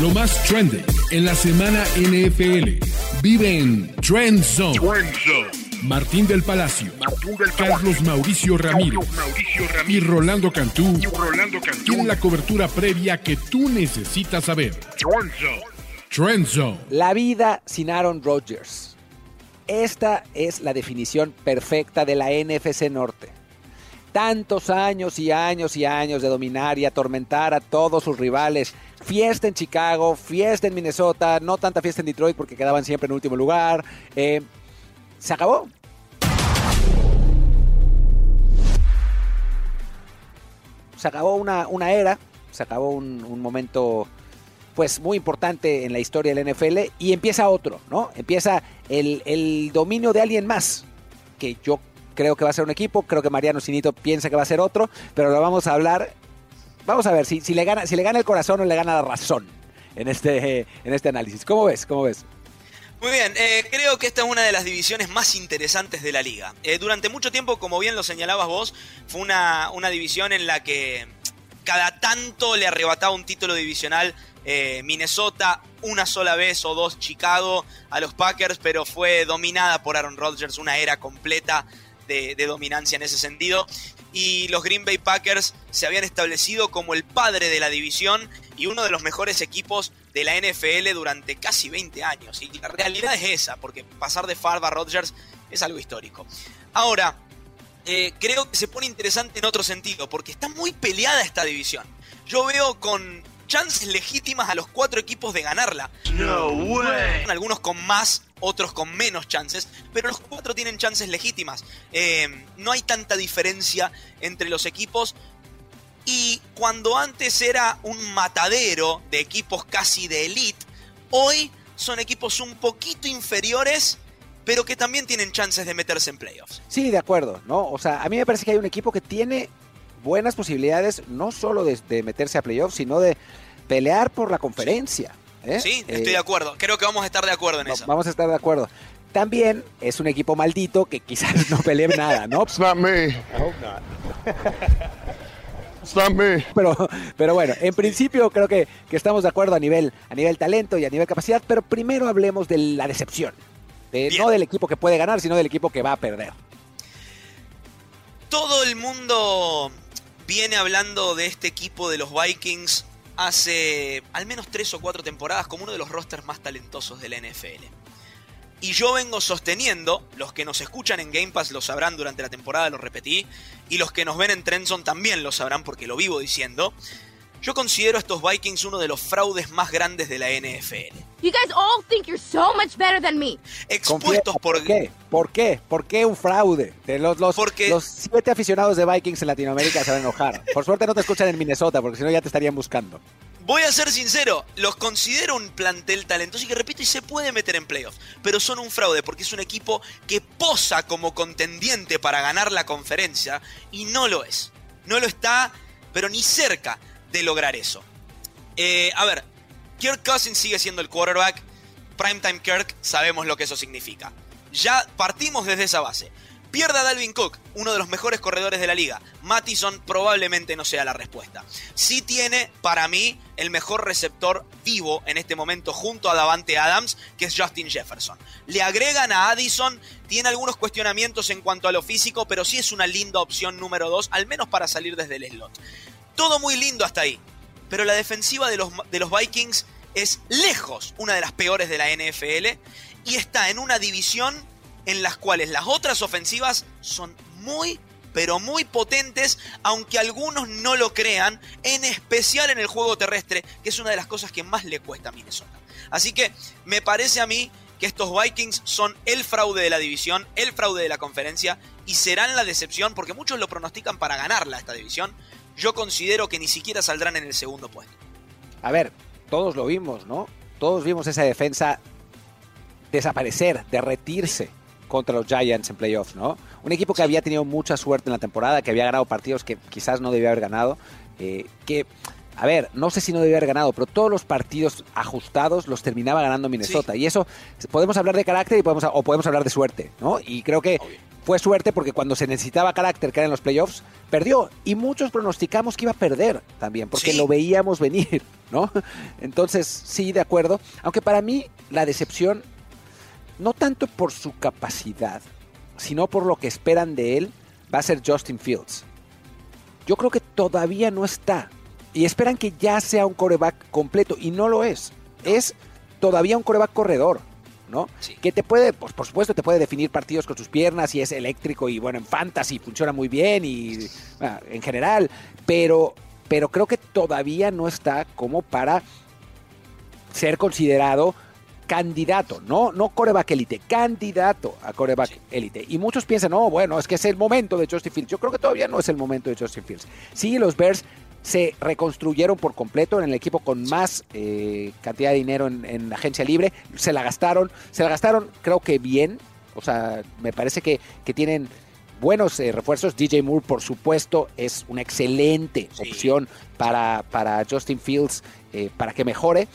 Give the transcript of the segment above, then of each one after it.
Lo más trendy en la semana NFL. Vive en Trend Zone. Martín del Palacio, Carlos Mauricio Ramírez, y Rolando Cantú, tienen la cobertura previa que tú necesitas saber. Trend Zone. La vida sin Aaron Rodgers. Esta es la definición perfecta de la NFC Norte. Tantos años y años y años de dominar y atormentar a todos sus rivales. Fiesta en Chicago, fiesta en Minnesota, no tanta fiesta en Detroit porque quedaban siempre en último lugar. Eh, se acabó. Se acabó una, una era, se acabó un, momento pues muy importante en la historia del NFL y empieza otro, ¿no? Empieza el, el, dominio de alguien más, que yo creo que va a ser un equipo, creo que Mariano Sinito piensa que va a ser otro, pero lo vamos a hablar, vamos a ver si, si, le, gana, si le gana el corazón o le gana la razón en este, en este análisis. ¿Cómo ves? ¿Cómo ves? Muy bien, eh, creo que esta es una de las divisiones más interesantes de la liga. Eh, durante mucho tiempo, como bien lo señalabas vos, fue una, una división en la que cada tanto le arrebataba un título divisional eh, Minnesota una sola vez o dos Chicago a los Packers, pero fue dominada por Aaron Rodgers, una era completa de, de, dominancia en ese sentido. Y los Green Bay Packers se habían establecido como el padre de la división y uno de los mejores equipos de la NFL durante casi 20 años. Y la realidad es esa, porque pasar de Favre a Rodgers es algo histórico. Ahora, eh, creo que se pone interesante en otro sentido, porque está muy peleada esta división. Yo veo con chances legítimas a los cuatro equipos de ganarla. No way. Algunos con más, otros con menos chances, pero los cuatro tienen chances legítimas. Eh, no hay tanta diferencia entre los equipos. Y cuando antes era un matadero de equipos casi de elite, hoy son equipos un poquito inferiores, pero que también tienen chances de meterse en playoffs. Sí, de acuerdo, ¿no? O sea, a mí me parece que hay un equipo que tiene buenas posibilidades, no solo de, de meterse a playoffs, sino de pelear por la conferencia. ¿eh? Sí, estoy eh, de acuerdo. Creo que vamos a estar de acuerdo en no, eso. Vamos a estar de acuerdo. También es un equipo maldito que quizás no pelee nada, ¿no? It's not me. I hope not. It's not me. Pero, pero bueno, en principio creo que, que, estamos de acuerdo a nivel, a nivel talento y a nivel capacidad, pero primero hablemos de la decepción. De, no del equipo que puede ganar, sino del equipo que va a perder. Todo el mundo viene hablando de este equipo de los Vikings hace al menos tres o cuatro temporadas como uno de los rosters más talentosos de la NFL. Y yo vengo sosteniendo, los que nos escuchan en Game Pass lo sabrán durante la temporada, lo repetí, y los que nos ven en Trenson también lo sabrán porque lo vivo diciendo. Yo considero a estos Vikings uno de los fraudes más grandes de la NFL. You guys all think you're so much better than me. Expuestos por... ¿Por qué? ¿Por qué? ¿Por qué un fraude? De los, los, porque... los siete aficionados de Vikings en Latinoamérica se van a enojar. Por suerte no te escuchan en Minnesota, porque si no ya te estarían buscando. Voy a ser sincero, los considero un plantel talentoso y que repito, y se puede meter en playoffs, pero son un fraude porque es un equipo que posa como contendiente para ganar la conferencia y no lo es. No lo está, pero ni cerca de lograr eso. Eh, a ver, Kirk Cousins sigue siendo el quarterback. Primetime Kirk, sabemos lo que eso significa. Ya partimos desde esa base. Pierda a Dalvin Cook, uno de los mejores corredores de la liga. Mattison probablemente no sea la respuesta. Sí tiene, para mí, el mejor receptor vivo en este momento junto a Davante Adams, que es Justin Jefferson. Le agregan a Addison, tiene algunos cuestionamientos en cuanto a lo físico, pero sí es una linda opción número 2, al menos para salir desde el slot. Todo muy lindo hasta ahí. Pero la defensiva de los, de los Vikings es lejos una de las peores de la NFL y está en una división en las cuales las otras ofensivas son muy pero muy potentes, aunque algunos no lo crean, en especial en el juego terrestre, que es una de las cosas que más le cuesta a Minnesota. Así que me parece a mí que estos Vikings son el fraude de la división, el fraude de la conferencia, y serán la decepción, porque muchos lo pronostican para ganarla esta división, yo considero que ni siquiera saldrán en el segundo puesto. A ver, todos lo vimos, ¿no? Todos vimos esa defensa desaparecer, derretirse contra los Giants en playoffs, ¿no? Un equipo que había tenido mucha suerte en la temporada, que había ganado partidos que quizás no debía haber ganado, eh, que a ver, no sé si no debía haber ganado, pero todos los partidos ajustados los terminaba ganando Minnesota. Y eso, podemos hablar de carácter y podemos, o podemos hablar de suerte, ¿no? Y creo que fue suerte porque cuando se necesitaba carácter, que era en los playoffs, perdió. Y muchos pronosticamos que iba a perder también, porque lo veíamos venir, ¿no? Entonces, sí, de acuerdo. Aunque para mí la decepción, no tanto por su capacidad, sino por lo que esperan de él, va a ser Justin Fields. Yo creo que todavía no está. Y esperan que ya sea un coreback completo. Y no lo es. Es todavía un coreback corredor. ¿no? Que te puede, pues, por supuesto, te puede definir partidos con sus piernas y es eléctrico y bueno, en fantasy funciona muy bien y ah, en general, pero, pero creo que todavía no está como para ser considerado candidato, no, no coreback élite, candidato a coreback élite. Y muchos piensan, no, bueno, es que es el momento de Justin Fields. Yo creo que todavía no es el momento de Justin Fields. Sí, los Bears se reconstruyeron por completo en el equipo con más eh, cantidad de dinero en, la agencia libre, se la gastaron, se la gastaron creo que bien, o sea, me parece que, tienen buenos eh, refuerzos. DJ Moore, por supuesto, es una excelente opción para, para Justin Fields eh, para que mejore.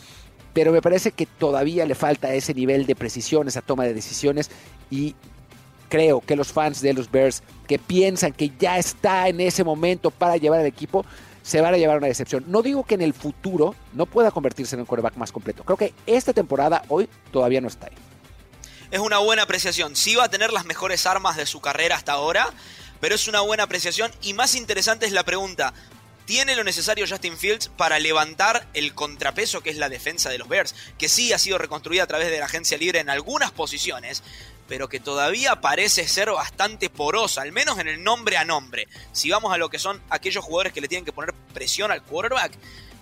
Pero me parece que todavía le falta ese nivel de precisión, esa toma de decisiones. Y creo que los fans de los Bears que piensan que ya está en ese momento para llevar al equipo, se van a llevar una decepción. No digo que en el futuro no pueda convertirse en un coreback más completo. Creo que esta temporada hoy todavía no está ahí. Es una buena apreciación. Sí va a tener las mejores armas de su carrera hasta ahora, pero es una buena apreciación. Y más interesante es la pregunta, tiene lo necesario Justin Fields para levantar el contrapeso que es la defensa de los Bears, que sí ha sido reconstruida a través de la agencia libre en algunas posiciones, pero que todavía parece ser bastante porosa, al menos en el nombre a nombre. Si vamos a lo que son aquellos jugadores que le tienen que poner presión al quarterback,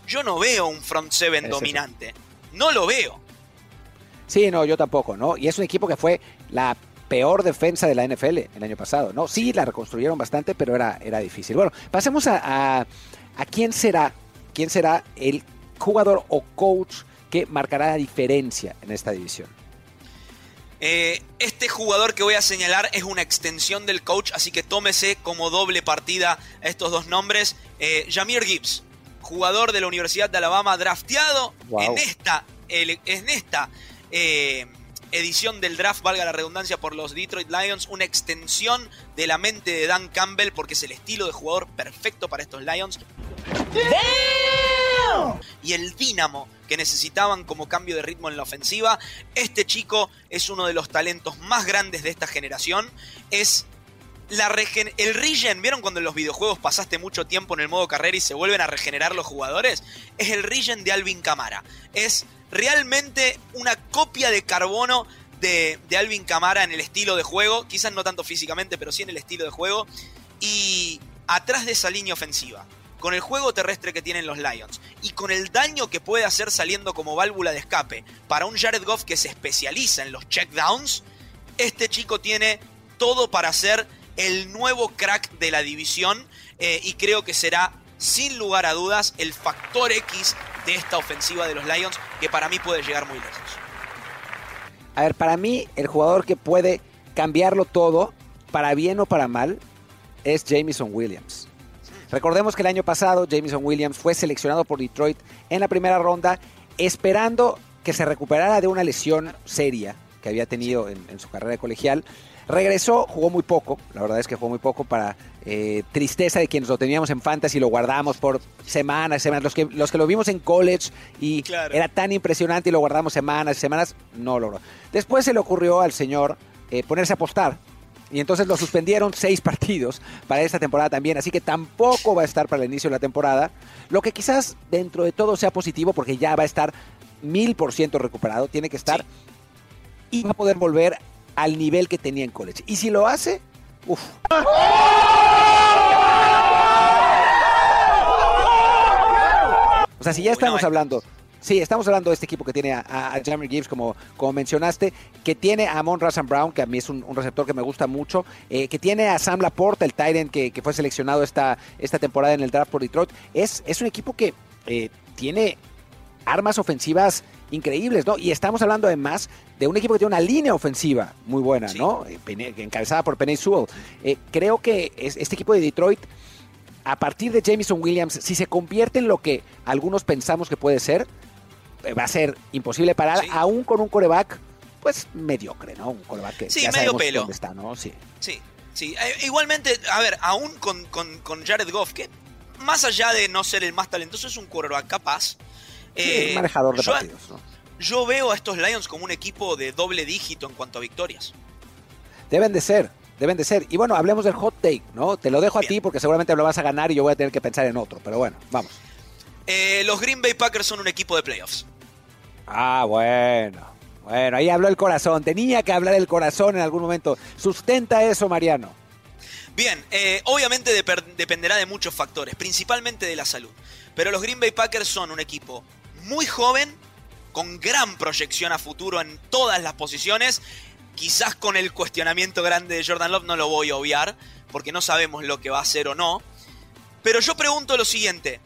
yo no veo un front seven dominante. No lo veo. Sí, no, yo tampoco, ¿no? Y es un equipo que fue la peor defensa de la NFL el año pasado, ¿no? Sí, la reconstruyeron bastante, pero era, era difícil. Bueno, pasemos a, a, quién será, quién será el jugador o coach que marcará la diferencia en esta división. Eh, este jugador que voy a señalar es una extensión del coach, así que tómese como doble partida estos dos nombres. Eh, Jamir Gibbs, jugador de la Universidad de Alabama, drafteado en esta, en esta eh, edición del draft, valga la redundancia, por los Detroit Lions, una extensión de la mente de Dan Campbell, porque es el estilo de jugador perfecto para estos Lions. Y el dínamo que necesitaban como cambio de ritmo en la ofensiva. Este chico es uno de los talentos más grandes de esta generación. Es la el regen, ¿vieron cuando en los videojuegos pasaste mucho tiempo en el modo carrera y se vuelven a regenerar los jugadores? Es el regen de Alvin Camara. Es realmente una copia de carbono de, Alvin Camara en el estilo de juego, quizás no tanto físicamente, pero sí en el estilo de juego. Y atrás de esa línea ofensiva, con el juego terrestre que tienen los Lions y con el daño que puede hacer saliendo como válvula de escape para un Jared Goff que se especializa en los checkdowns, este chico tiene todo para ser el nuevo crack de la división eh, y creo que será sin lugar a dudas el factor X de esta ofensiva de los Lions que para mí puede llegar muy lejos. A ver, para mí el jugador que puede cambiarlo todo, para bien o para mal, es Jamison Williams. Recordemos que el año pasado Jamison Williams fue seleccionado por Detroit en la primera ronda esperando que se recuperara de una lesión seria que había tenido en, su carrera colegial. Regresó, jugó muy poco, la verdad es que jugó muy poco para eh, tristeza de quienes lo teníamos en fantasy, lo guardamos por semanas, semanas. Los que, los que lo vimos en college y era tan impresionante y lo guardamos semanas y semanas, no logró. Después se le ocurrió al señor eh, ponerse a apostar y entonces lo suspendieron seis partidos para esta temporada también, así que tampoco va a estar para el inicio de la temporada. Lo que quizás dentro de todo sea positivo porque ya va a estar mil por ciento recuperado, tiene que estar y va a poder volver al nivel que tenía en college. Y si lo hace, uff. O sea, si ya estamos hablando Sí, estamos hablando de este equipo que tiene a, a Jamie Gibbs, como, como mencionaste, que tiene a Mon Razan Brown, que a mí es un, receptor que me gusta mucho, eh, que tiene a Sam Laporta, el Tyrant que, que, fue seleccionado esta, esta temporada en el draft por Detroit. Es, es un equipo que eh, tiene armas ofensivas increíbles, ¿no? Y estamos hablando además de un equipo que tiene una línea ofensiva muy buena, ¿no? Eh, encabezada por Penny Sewell. creo que este equipo de Detroit a partir de Jameson Williams, si se convierte en lo que algunos pensamos que puede ser, eh, va a ser imposible parar, Sí. aún con un coreback, pues mediocre, ¿no? Un coreback que Sí, ya medio pelo. dónde está, ¿no? Sí. Sí, sí. Eh, igualmente, a ver, aún con, con, con Jared Goff, que más allá de no ser el más talentoso, es un quarterback capaz. Eh, un manejador de yo, partidos, ¿no? yo veo a estos Lions como un equipo de doble dígito en cuanto a victorias. Deben de ser, deben de ser. Y bueno, hablemos del hot take, ¿no? Te lo dejo a ti porque seguramente lo vas a ganar y yo voy a tener que pensar en otro. Pero bueno, vamos. Eh, los Green Bay Packers son un equipo de playoffs. Ah, bueno. Bueno, ahí habló el corazón. Tenía que hablar el corazón en algún momento. Sustenta eso, Mariano. Bien, eh, obviamente dependerá de muchos factores, principalmente de la salud. Pero los Green Bay Packers son un equipo muy joven, con gran proyección a futuro en todas las posiciones. Quizás con el cuestionamiento grande de Jordan Love no lo voy a obviar, porque no sabemos lo que va a hacer o no. Pero yo pregunto lo siguiente,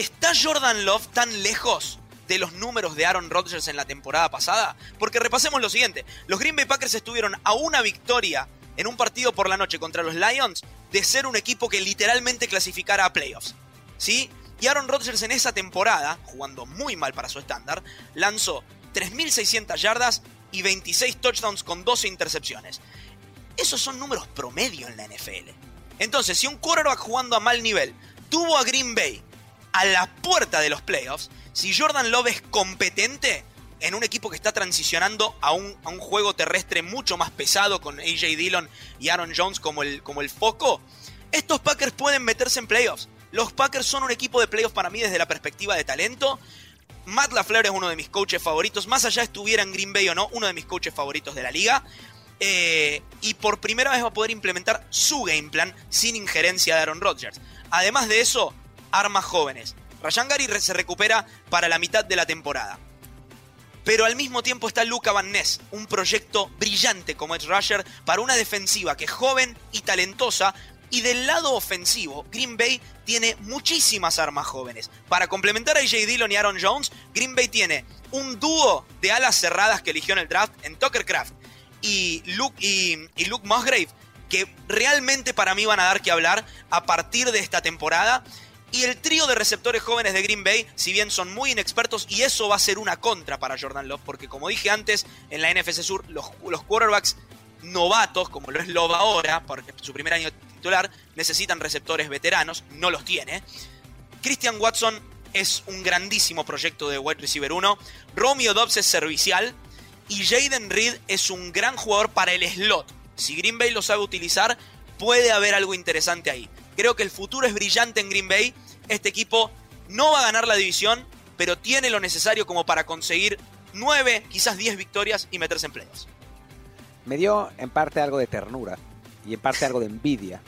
¿está Jordan Love tan lejos de los números de Aaron Rodgers en la temporada pasada? Porque repasemos lo siguiente, los Green Bay Packers estuvieron a una victoria en un partido por la noche contra los Lions de ser un equipo que literalmente clasificara a playoffs. ¿Sí? Y Aaron Rodgers en esa temporada, jugando muy mal para su estándar, lanzó 3.600 yardas y 26 touchdowns con 12 intercepciones. Esos son números promedio en la NFL. Entonces, si un quarterback jugando a mal nivel tuvo a Green Bay a la puerta de los playoffs, si Jordan Love es competente en un equipo que está transicionando a un, a un juego terrestre mucho más pesado con AJ Dillon y Aaron Jones como el, como el foco, estos Packers pueden meterse en playoffs. Los Packers son un equipo de playoffs para mí desde la perspectiva de talento. Matt LaFleur es uno de mis coaches favoritos, más allá estuviera en Green Bay o no, uno de mis coaches favoritos de la liga. Eh, y por primera vez va a poder implementar su game plan sin injerencia de Aaron Rodgers. Además de eso, armas jóvenes. Re- se recupera para la mitad de la temporada. Pero al mismo tiempo está Luca Van Ness, un proyecto brillante como Edge Rusher para una defensiva que es joven y talentosa. Y del lado ofensivo, Green Bay tiene muchísimas armas jóvenes. Para complementar a AJ Dillon y Aaron Jones, Green Bay tiene un dúo de alas cerradas que eligió en el draft en Tucker Craft y Luke, y Luke Musgrave, que realmente para mí van a dar que hablar a partir de esta temporada. Y el trío de receptores jóvenes de Green Bay, si bien son muy inexpertos, y eso va a ser una contra para Jordan Love, porque como dije antes, en la NFC Sur, los, los quarterbacks novatos, como lo es Love ahora, porque su primer año titular, necesitan receptores veteranos, no los tiene. Christian Watson es un grandísimo proyecto de wide receiver 1. Romeo Dobbs es servicial. Y Jaden Reed es un gran jugador para el slot. Si Green Bay lo sabe utilizar, puede haber algo interesante ahí. Creo que el futuro es brillante en Green Bay. Este equipo no va a ganar la división, pero tiene lo necesario como para conseguir 9, quizás 10 victorias y meterse en playoffs. Me dio en parte algo de ternura y en parte algo de envidia.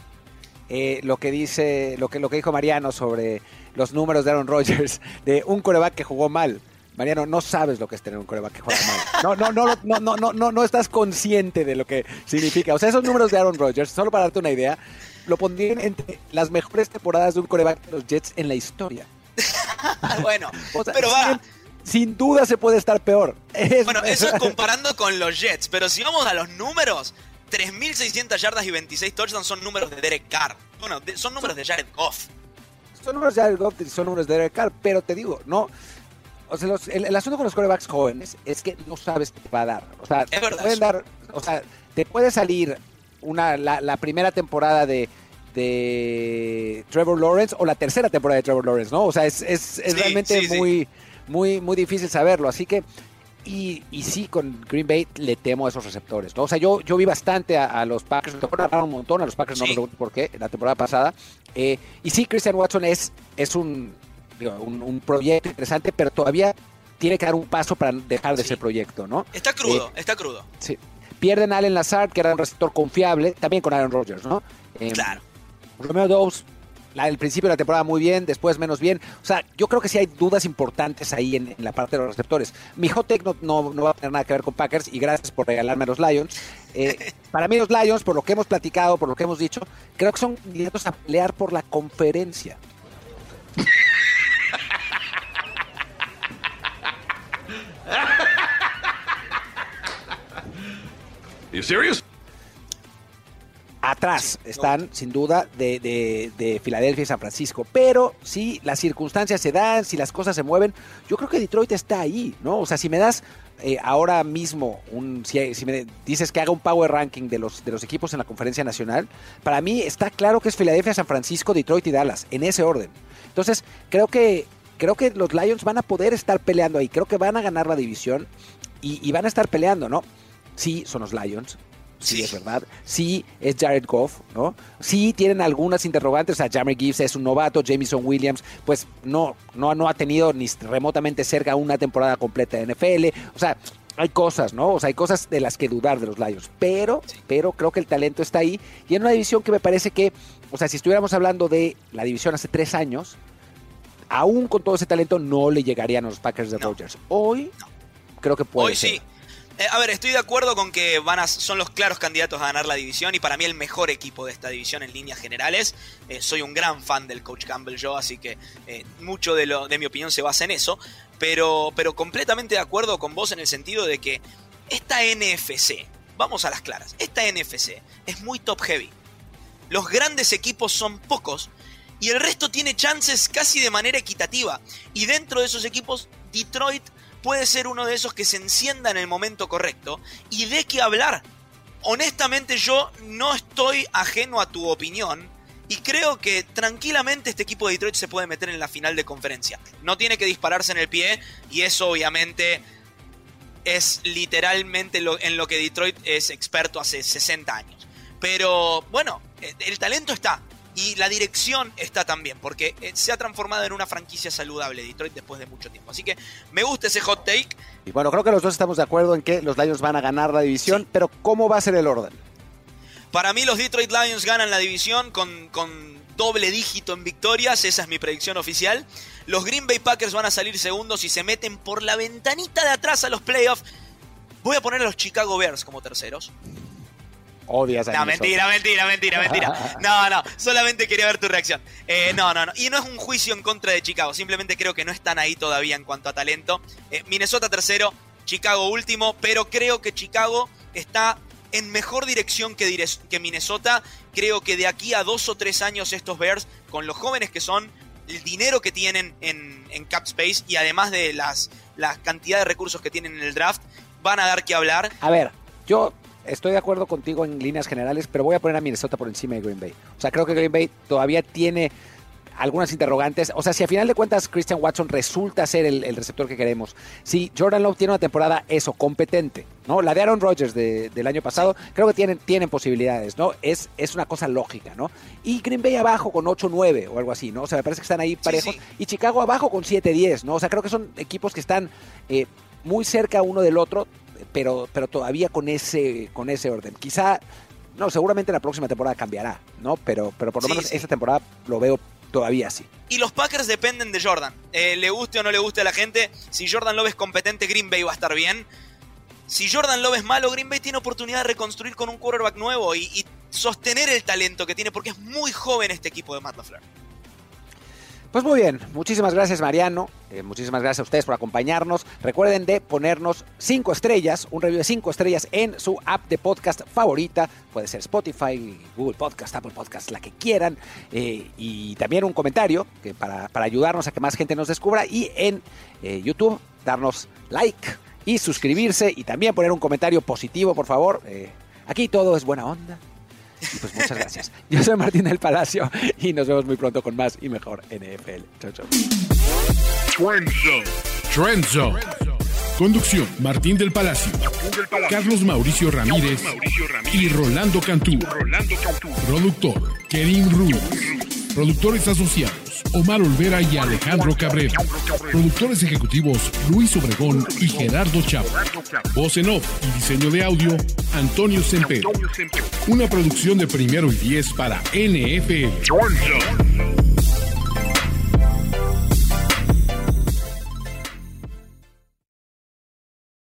Eh, lo que dice, lo que, lo que dijo Mariano sobre los números de Aaron Rodgers, de un coreback que jugó mal. Mariano, no sabes lo que es tener un coreback que juega mal. No, no, no, no, no, no, no, no estás consciente de lo que significa. O sea, esos números de Aaron Rodgers, solo para darte una idea, lo pondrían entre las mejores temporadas de un coreback de los Jets en la historia. bueno, O sea, pero va. sin, sin duda se puede estar peor. Es- Bueno, eso es comparando con los Jets, pero si vamos a los números, 3.600 yardas y 26 touchdowns son números de Derek Carr. Bueno, de- son números de Jared Goff. Son números de Jared Goff, son números de Derek Carr, pero te digo, no. O sea, los- el, el asunto con los corebacks jóvenes es que no sabes qué te va a dar. O sea, te pueden dar, o sea, te puede salir una, la, la primera temporada de, de Trevor Lawrence o la tercera temporada de Trevor Lawrence, ¿no? O sea, es, es, es Sí, realmente sí, sí. muy, muy, muy difícil saberlo. Así que, y, y sí, con Green Bay le temo a esos receptores, ¿no? O sea, yo, yo vi bastante a, a los Packers, me un montón a los Packers, no me pregunto por qué, la temporada pasada. Eh, y sí, Christian Watson es, es un, digo, un, un proyecto interesante, pero todavía tiene que dar un paso para dejar de ser proyecto, ¿no? Está crudo, Eh, está crudo. Sí. Pierden a Allen Lazard, que era un receptor confiable, también con Aaron Rodgers, ¿no? Eh, Claro. Romeo Dobbs, la, el principio de la temporada muy bien, después menos bien. O sea, yo creo que sí hay dudas importantes ahí en, en la parte de los receptores. Mi hot take no, no, no va a tener nada que ver con Packers y gracias por regalarme a los Lions. Eh, para mí los Lions, por lo que hemos platicado, por lo que hemos dicho, creo que son candidatos a pelear por la conferencia. You serious? atrás están, sin duda, de, de, de, Filadelfia y San Francisco. Pero si las circunstancias se dan, si las cosas se mueven, yo creo que Detroit está ahí, ¿no? O sea, si me das eh, ahora mismo, un, si, si, me dices que haga un power ranking de los, de los equipos en la conferencia nacional, para mí está claro que es Filadelfia, San Francisco, Detroit y Dallas, en ese orden. Entonces, creo que, creo que los Lions van a poder estar peleando ahí, creo que van a ganar la división y, y van a estar peleando, ¿no? Sí, son los Lions, sí, sí, es verdad. Sí es Jared Goff, ¿no? Sí tienen algunas interrogantes. O sea, Jammer Gibbs es un novato, Jamison Williams, pues no, no, no ha tenido ni remotamente cerca una temporada completa de NFL. O sea, hay cosas, ¿no? O sea, hay cosas de las que dudar de los Lions. Pero, sí. pero creo que el talento está ahí. Y en una división que me parece que, o sea, si estuviéramos hablando de la división hace tres años, aún con todo ese talento no le llegarían a los Packers de no. Rodgers. Hoy no. creo que puede Hoy ser. sí. Eh, a ver, estoy de acuerdo con que van a, son los claros candidatos a ganar la división y para mí el mejor equipo de esta división en líneas generales. Eh, soy un gran fan del coach Campbell yo, así que eh, mucho de, lo, de mi opinión se basa en eso. Pero, pero completamente de acuerdo con vos en el sentido de que esta NFC, vamos a las claras, esta NFC es muy top heavy. Los grandes equipos son pocos y el resto tiene chances casi de manera equitativa. Y dentro de esos equipos, Detroit puede ser uno de esos que se encienda en el momento correcto y de qué hablar. Honestamente yo no estoy ajeno a tu opinión y creo que tranquilamente este equipo de Detroit se puede meter en la final de conferencia. No tiene que dispararse en el pie y eso obviamente es literalmente lo, en lo que Detroit es experto hace 60 años. Pero bueno, el talento está. Y la dirección está también, porque se ha transformado en una franquicia saludable Detroit después de mucho tiempo. Así que me gusta ese hot take. Y bueno, creo que los dos estamos de acuerdo en que los Lions van a ganar la división, sí. pero ¿cómo va a ser el orden? Para mí los Detroit Lions ganan la división con, con doble dígito en victorias, esa es mi predicción oficial. Los Green Bay Packers van a salir segundos y se meten por la ventanita de atrás a los playoffs. Voy a poner a los Chicago Bears como terceros. Odias a No, mentira, mentira, mentira, mentira. No, no, solamente quería ver tu reacción. Eh, no, no, no. Y no es un juicio en contra de Chicago, simplemente creo que no están ahí todavía en cuanto a talento. Eh, Minnesota tercero, Chicago último, pero creo que Chicago está en mejor dirección que, que Minnesota. Creo que de aquí a dos o tres años estos Bears, con los jóvenes que son, el dinero que tienen en, en Cap Space y además de las, la cantidad de recursos que tienen en el draft, van a dar que hablar. A ver, yo estoy de acuerdo contigo en líneas generales, pero voy a poner a Minnesota por encima de Green Bay. O sea, creo que Green Bay todavía tiene algunas interrogantes. O sea, si a final de cuentas Christian Watson resulta ser el, el receptor que queremos, si Jordan Love tiene una temporada eso, competente, ¿no? La de Aaron Rodgers de, del año pasado, creo que tienen, tienen posibilidades, ¿no? Es, es una cosa lógica, ¿no? Y Green Bay abajo con 8-9 o algo así, ¿no? O sea, me parece que están ahí parejos. Sí, sí. Y Chicago abajo con 7-10, ¿no? O sea, creo que son equipos que están eh, muy cerca uno del otro, pero, pero todavía con ese, con ese orden. Quizá, no, seguramente la próxima temporada cambiará, ¿no? Pero, pero por lo sí, menos sí. esta temporada lo veo todavía así. Y los Packers dependen de Jordan. Eh, le guste o no le guste a la gente, si Jordan Love es competente, Green Bay va a estar bien. Si Jordan Love es malo, Green Bay tiene oportunidad de reconstruir con un quarterback nuevo y, y sostener el talento que tiene, porque es muy joven este equipo de Matt LaFleur. Pues muy bien, muchísimas gracias Mariano, eh, muchísimas gracias a ustedes por acompañarnos. Recuerden de ponernos cinco estrellas, un review de cinco estrellas en su app de podcast favorita, puede ser Spotify, Google Podcast, Apple Podcast, la que quieran, eh, y también un comentario que para, para, ayudarnos a que más gente nos descubra y en eh, YouTube darnos like y suscribirse y también poner un comentario positivo, por favor. Aquí todo es buena onda. Y pues muchas gracias. Yo soy Martín del Palacio y nos vemos muy pronto con más y mejor NFL. Chau, chau. Trend Zone. Trend Zone. Conducción, Martín del Palacio, Carlos Mauricio Ramírez, y Rolando Cantú. Productor, Kerim Ruiz. Productores asociados, Omar Olvera y Alejandro Cabrera. Productores ejecutivos, Luis Obregón y Gerardo Chavo. Voz en off y diseño de audio, Antonio Semper. Una producción de primero y diez para NFL.